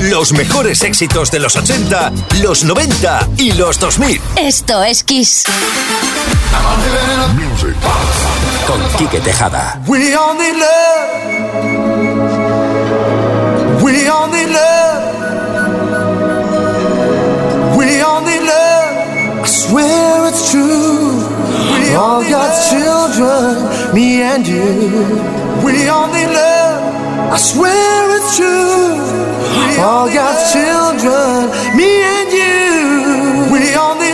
Los mejores éxitos de los 80, los 90 y los 2000. Esto es Kiss. Music con Quique Tejada. We all need love. We all need love. We all need love. I swear it's true. We all got children, me and you. We all need love. I swear it's true. All got children, me and you. We all need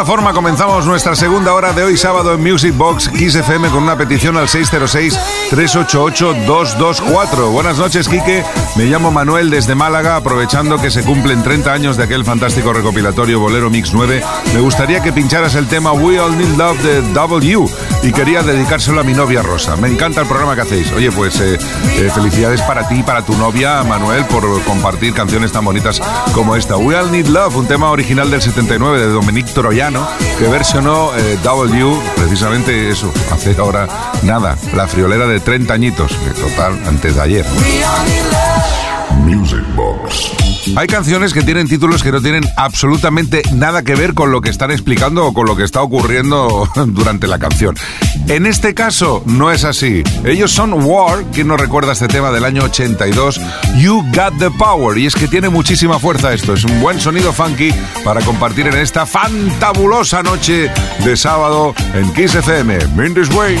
esta forma comenzamos nuestra segunda hora de hoy sábado en Music Box Kiss FM con una petición al 606-388-224. Buenas noches, Quique. Me llamo Manuel desde Málaga, aprovechando que se cumplen 30 años de aquel fantástico recopilatorio Bolero Mix 9. Me gustaría que pincharas el tema We All Need Love de W y quería dedicárselo a mi novia Rosa. Me encanta el programa que hacéis. Oye, pues eh, eh, felicidades para ti y para tu novia Manuel por compartir canciones tan bonitas como esta. We All Need Love, un tema original del 79 de Dominique Troyano que versionó eh, W, precisamente eso, hace ahora nada, la friolera de 30 añitos, total, antes de ayer. Music Box. Hay canciones que tienen títulos que no tienen absolutamente nada que ver con lo que están explicando o con lo que está ocurriendo durante la canción. En este caso no es así. Ellos son War, quien nos recuerda este tema del año 82, You Got the Power. Y es que tiene muchísima fuerza esto. Es un buen sonido funky para compartir en esta fantabulosa noche de sábado en Kiss FM. In this way.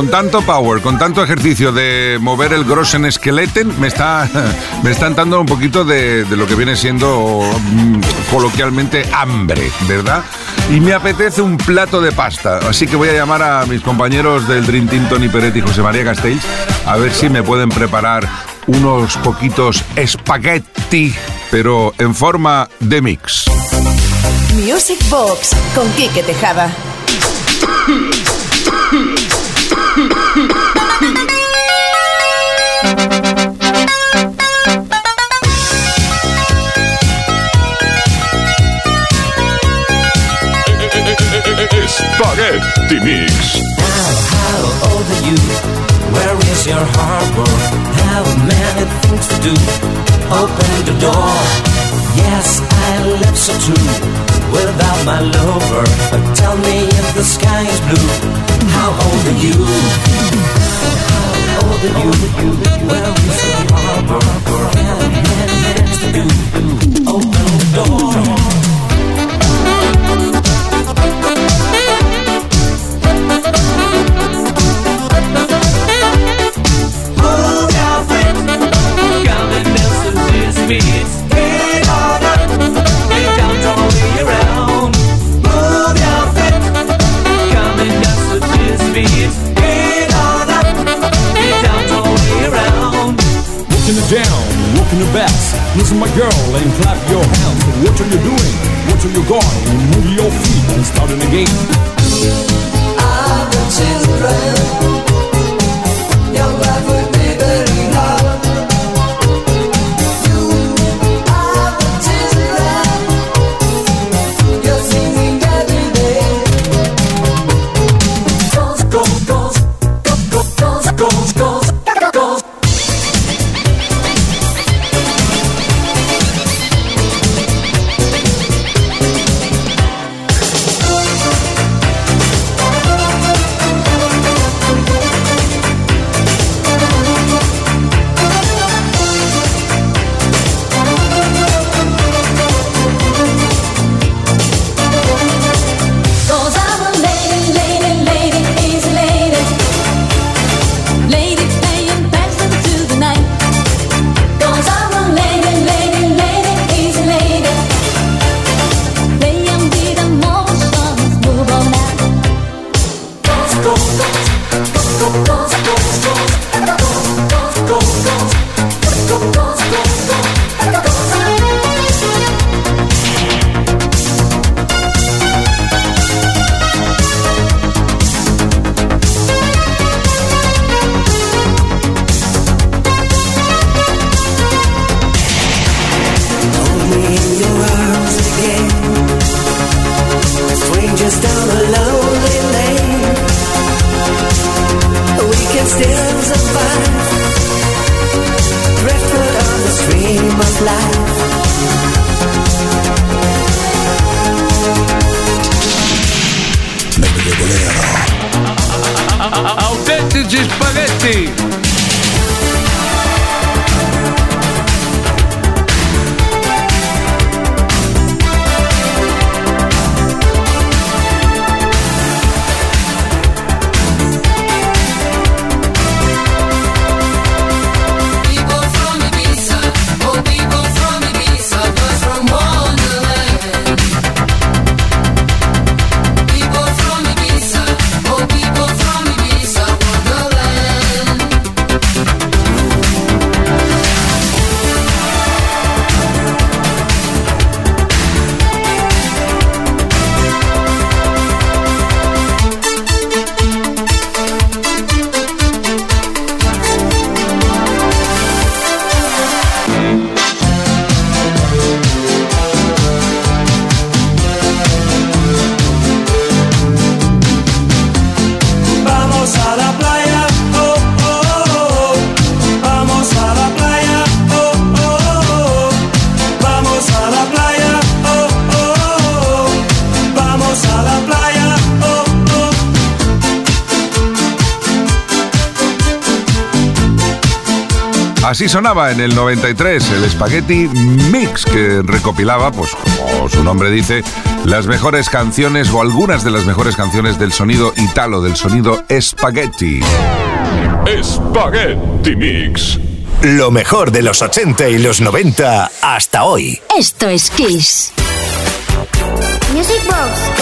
Con tanto power, con tanto ejercicio de mover el grossen esqueleten, me está, me está entrando un poquito de, de lo que viene siendo mm, coloquialmente hambre, ¿verdad? Y me apetece un plato de pasta. Así que voy a llamar a mis compañeros del Dream Team, Tony Peretti y José María Castells, a ver si me pueden preparar unos poquitos espagueti, pero en forma de mix. Music Box con Quique Tejada. Spaghetti Mix. How old are you? Where is your harbor? How many things to do? Open the door. Yes, I love so true. Without my lover, but tell me if the sky is blue. How old are you? How old are you? Where is your harbor? How many things to do? Open the door. To this beat. Get on up. Get down, all the way around. Move your feet. Come and dance to this beat. Get on up. Get down, all the way around. Walking it down, walking the best. Listen, my girl, and clap your hands. What are you doing? What are you going? Move your feet and start it again. Your Así sonaba en el 93 el Spaghetti Mix, que recopilaba, pues como su nombre dice, las mejores canciones o algunas de las mejores canciones del sonido italo, del sonido Spaghetti. Spaghetti Mix. Lo mejor de los 80 y los 90 hasta hoy. Esto es Kiss. Music Box.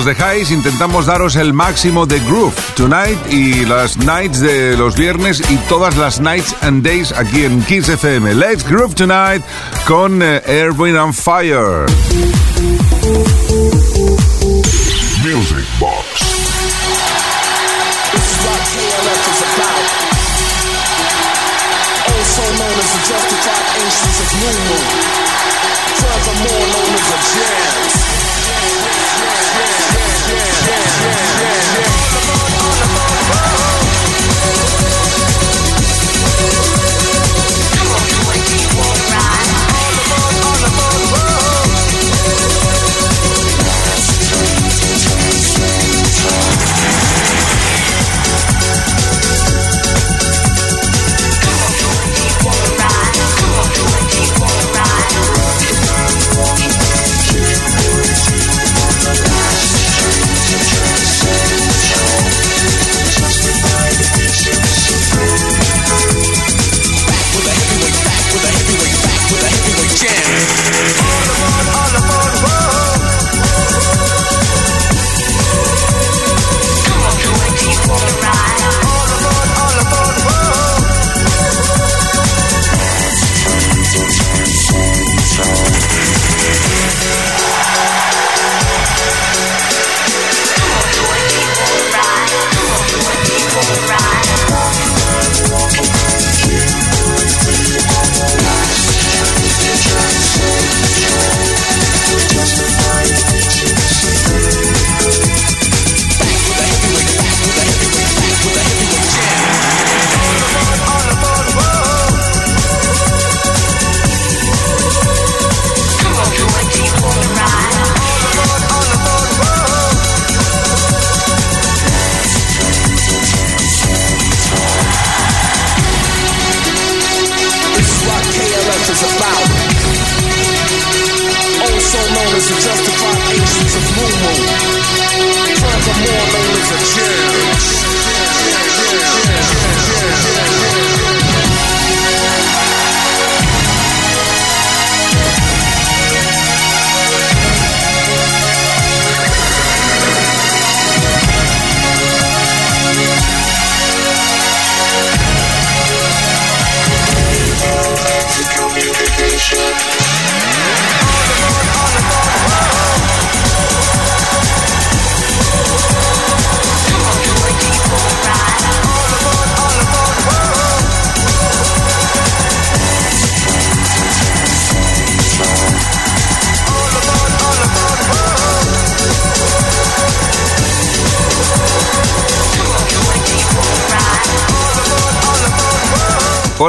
nos dejáis, intentamos daros el máximo de groove tonight y las nights de los viernes y todas las nights and days aquí en Kiss FM. Let's groove tonight con eh, Airwind and Fire. Music Box. This is what is about. Also known as the justified instance of new moon. Furthermore known as a jazz.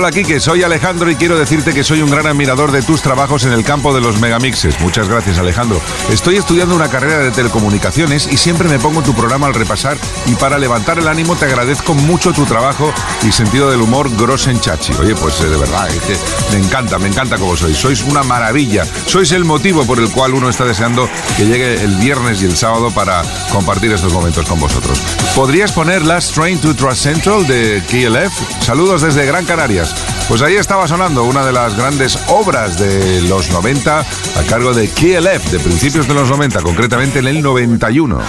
Hola Quique, soy Alejandro y quiero decirte que soy un gran admirador de tus trabajos en el campo de los megamixes. Muchas gracias Alejandro. Estoy estudiando una carrera de telecomunicaciones y siempre me pongo tu programa al repasar y para levantar el ánimo te agradezco mucho tu trabajo y sentido del humor grosen chachi. Oye, pues eh, de verdad, es que me encanta, me encanta como sois. Sois una maravilla. Sois el motivo por el cual uno está deseando que llegue el viernes y el sábado para compartir estos momentos con vosotros. ¿Podrías poner Last Train to Trust Central de KLF? Saludos desde Gran Canarias. Pues ahí estaba sonando una de las grandes obras de los 90 a cargo de KLF, de principios de los 90, concretamente en el 91.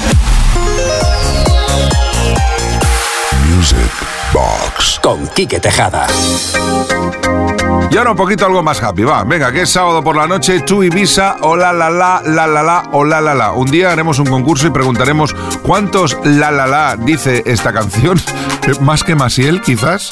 Music Box. Con Quique Tejada. Y ahora un poquito algo más happy, va. Venga, que es sábado por la noche, tú Ibiza, o la la la, la la la, o la la la. Un día haremos un concurso y preguntaremos cuántos la la la dice esta canción. Más que Masiel, quizás.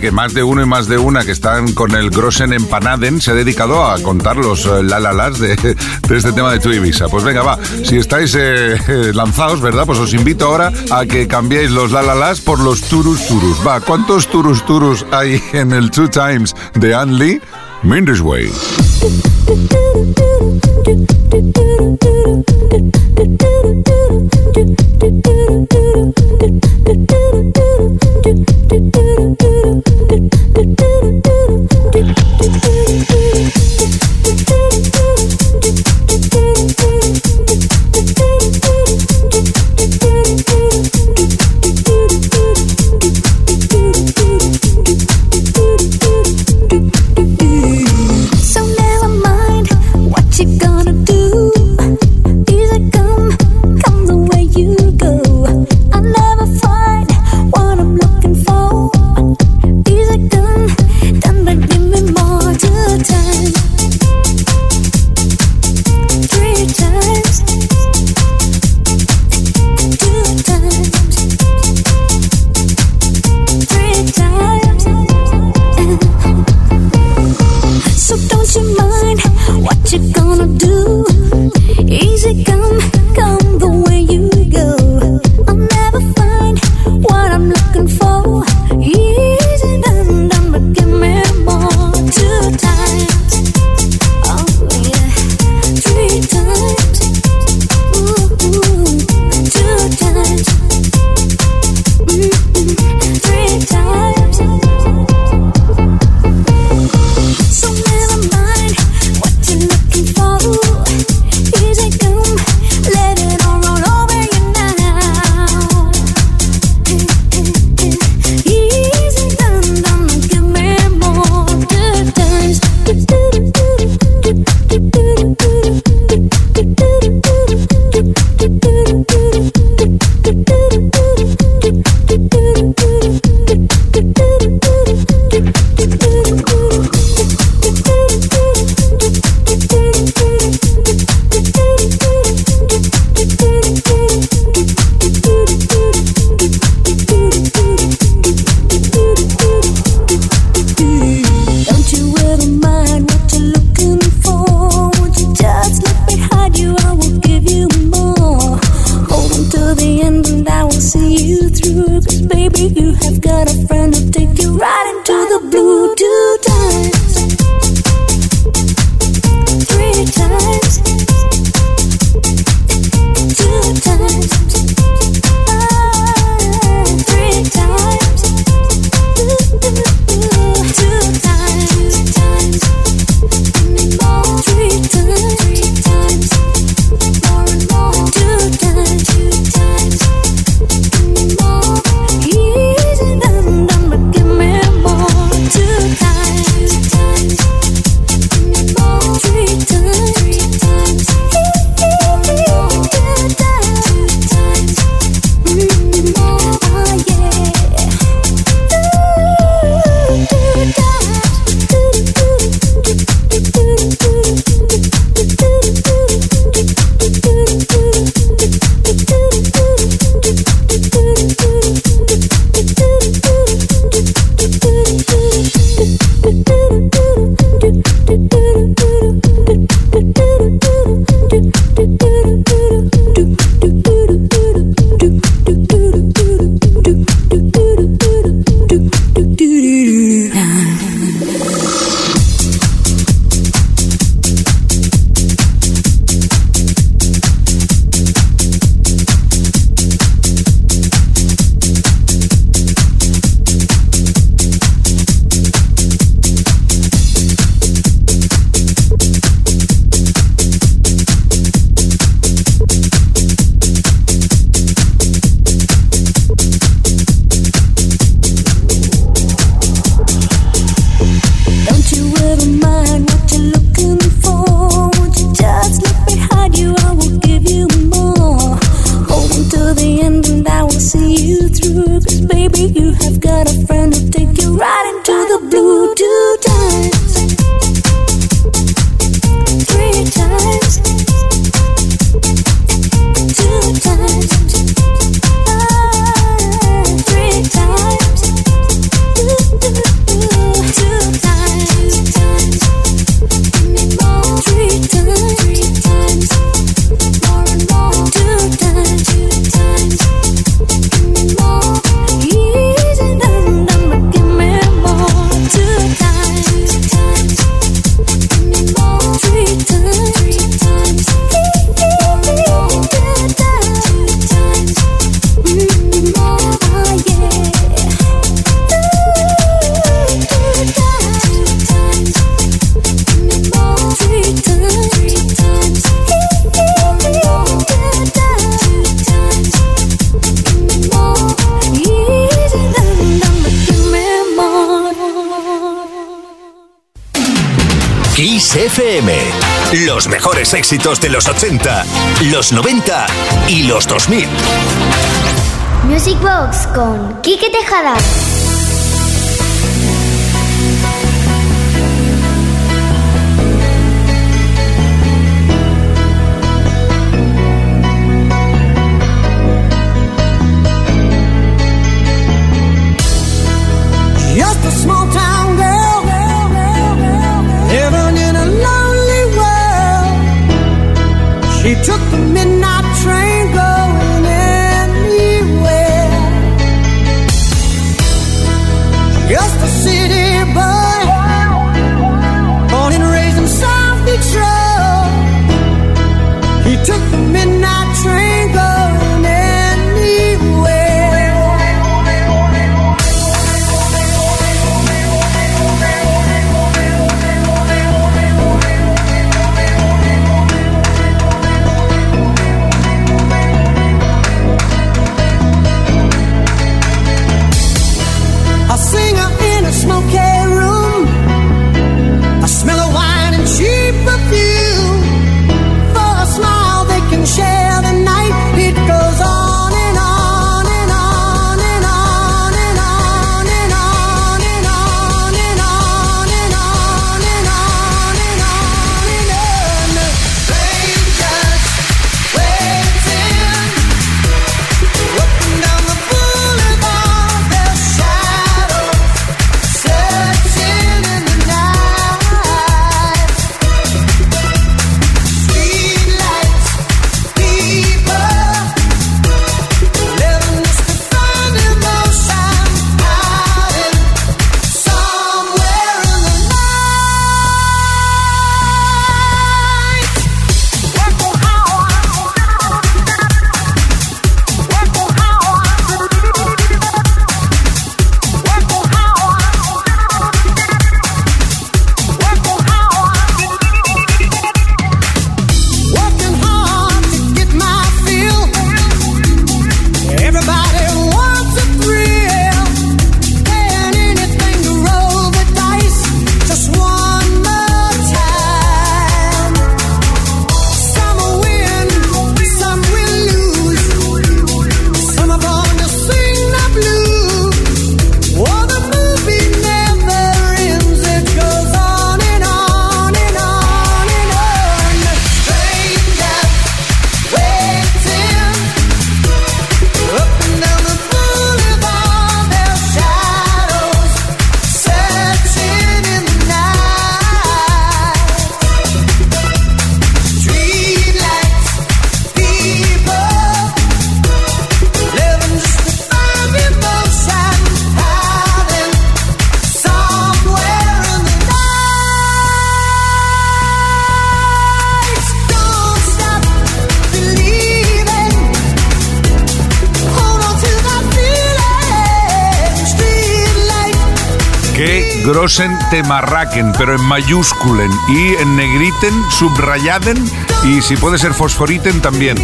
Que más de uno y más de una que están con el Grossen Empanaden se ha dedicado a contar los eh, la la las de, este tema de tu Ibiza. Pues venga, va. Si estáis eh, lanzados, ¿verdad? Pues os invito ahora a que cambiéis los la la las por los turus turus. Va, ¿cuántos turus turus hay en el Two Times de Anne Lee? Minders Way. éxitos de los 80, los 90 y los 2000. Music Box con Quique Tejada. Grossen Temarraken, pero en mayúsculen y en negriten, subrayaden y si puede ser fosforiten también.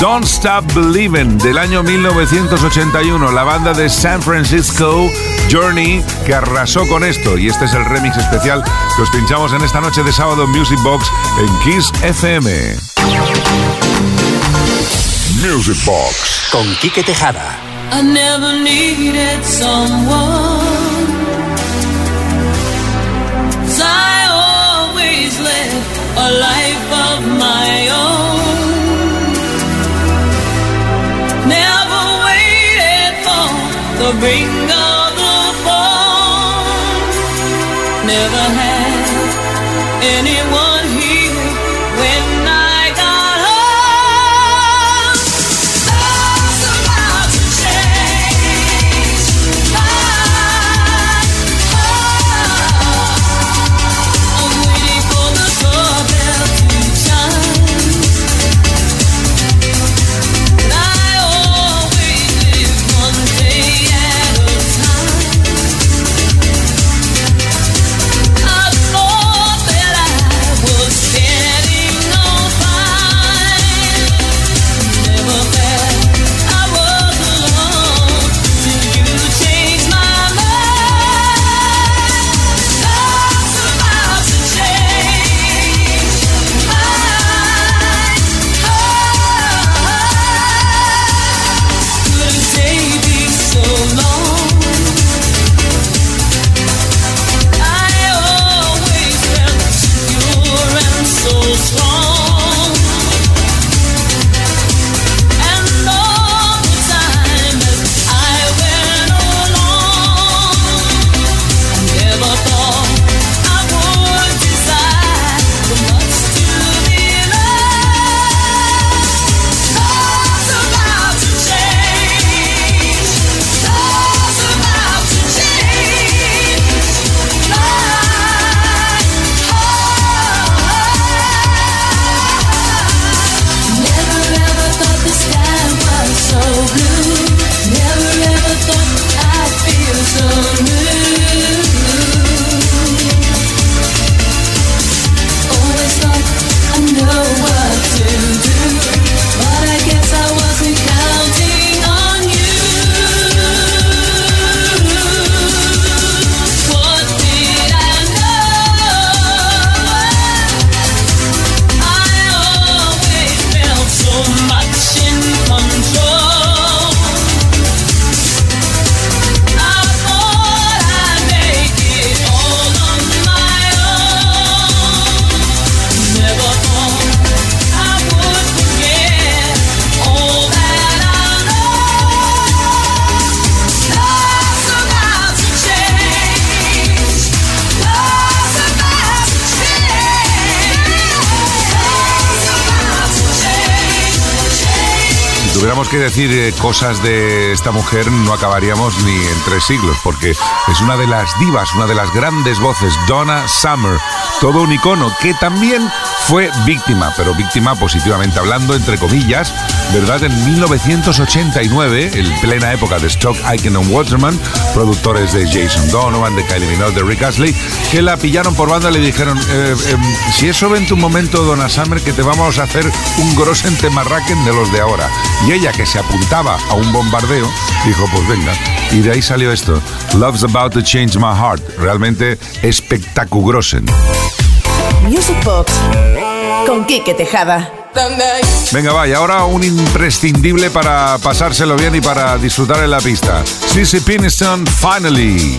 Don't Stop Believin' del año 1981, la banda de San Francisco Journey que arrasó con esto y este es el remix especial que os pinchamos en esta noche de sábado en Music Box en Kiss FM. Music Box. Con Quique Tejada. I never needed someone. A life of my own. Never waited for the ring of the phone. Never had anyone tuviéramos que decir eh, cosas de esta mujer, no acabaríamos ni en tres siglos, porque es una de las divas, una de las grandes voces, Donna Summer, todo un icono que también fue víctima, pero víctima positivamente hablando, entre comillas, ¿verdad? En 1989, en plena época de Stock, Aiken and Waterman, productores de Jason Donovan, de Kylie Minogue, de Rick Astley, que la pillaron por banda y le dijeron, eh, em, si eso vente un momento, Donna Summer, que te vamos a hacer un grosen temarraquen de los de ahora. Y ella, que se apuntaba a un bombardeo, dijo, pues venga. Y de ahí salió esto, Love's About to Change My Heart, realmente espectacugrosen. Music Box con Quique Tejada. Venga, va, y ahora un imprescindible para pasárselo bien y para disfrutar en la pista. Sissy Piniston, Finally.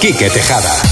Quique Tejada.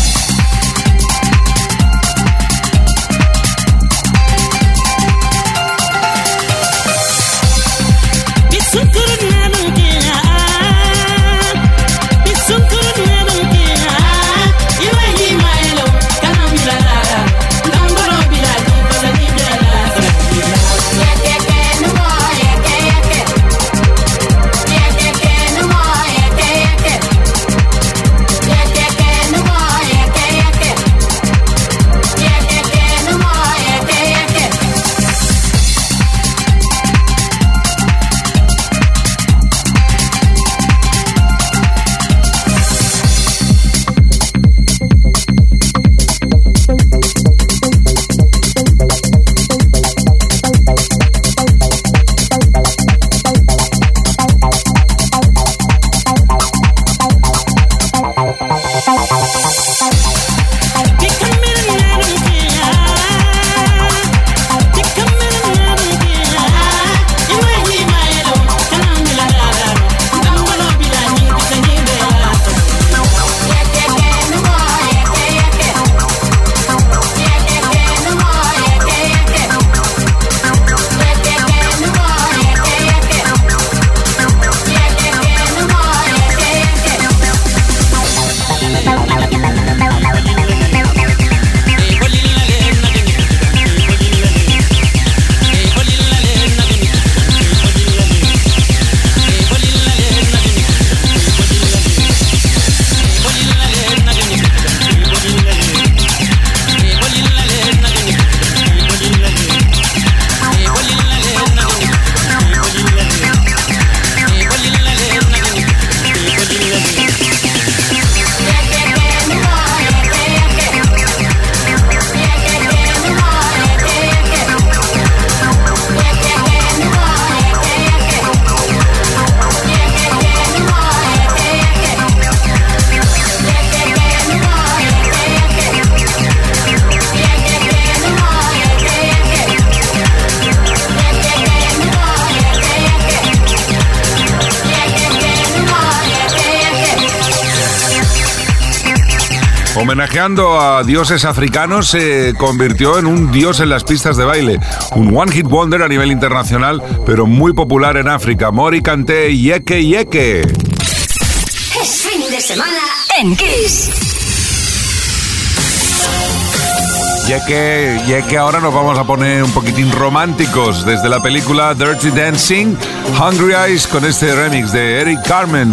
Homenajeando a dioses africanos, se convirtió en un dios en las pistas de baile. Un one hit wonder a nivel internacional, pero muy popular en África. Mori Kanté Yeke Yeke. Es fin de semana en Kiss. Yeke, Yeke, ahora nos vamos a poner un poquitín románticos desde la película Dirty Dancing, Hungry Eyes con este remix de Eric Carmen.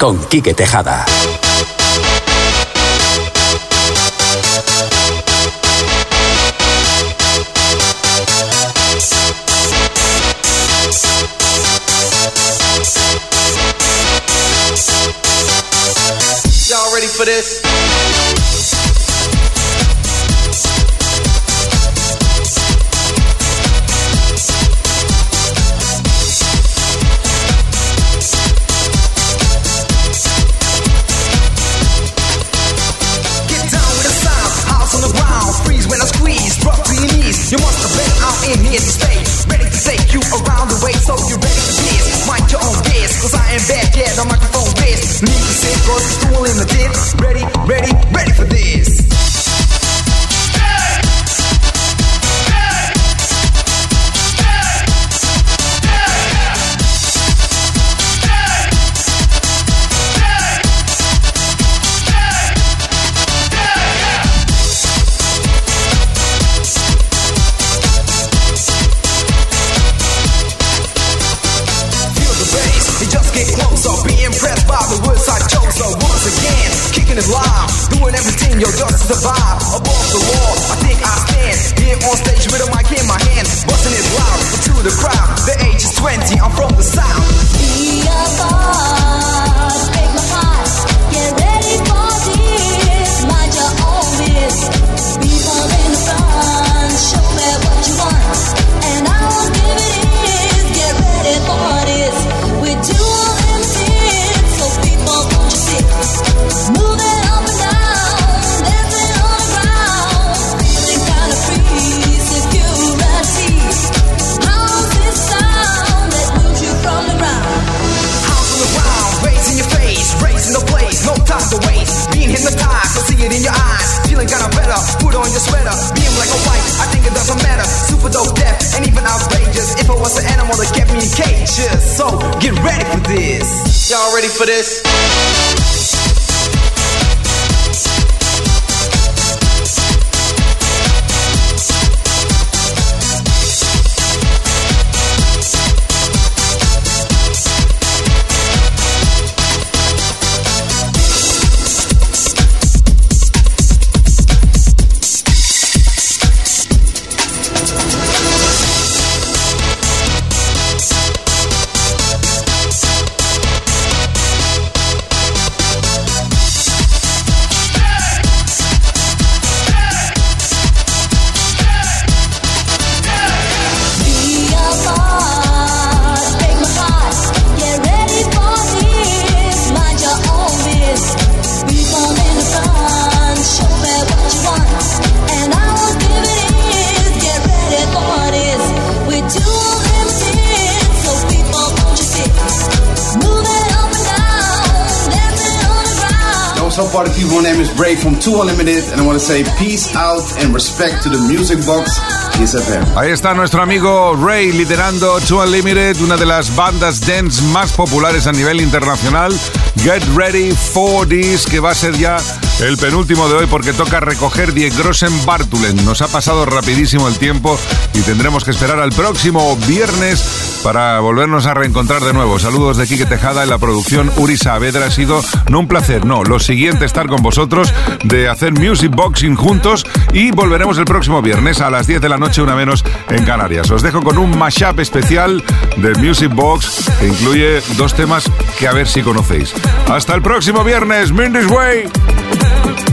Con Quique Tejada. It loud, doing everything, yo, just to survive. Above the law, I think I stand here on stage with a mic in my hand, busting it loud into the crowd. The age is 20, I'm from cages, so get ready for this. Y'all ready for this? Party people? My name is Brave from Too Unlimited, and I want to say peace out and respect to the music box. Ahí está nuestro amigo Ray liderando Two Unlimited, una de las bandas dance más populares a nivel internacional. Get ready for this, que va a ser ya el penúltimo de hoy porque toca recoger Die Grossen Bartulen. Nos ha pasado rapidísimo el tiempo y tendremos que esperar al próximo viernes para volvernos a reencontrar de nuevo. Saludos de Quique Tejada en la producción Uri Saavedra. Ha sido no un placer, no, lo siguiente estar con vosotros, de hacer Music Boxing juntos y volveremos el próximo viernes a las 10 de la noche, una menos en Canarias. Os dejo con un mashup especial de Music Box que incluye dos temas que a ver si conocéis. Hasta el próximo viernes, Mindy's Way. girl.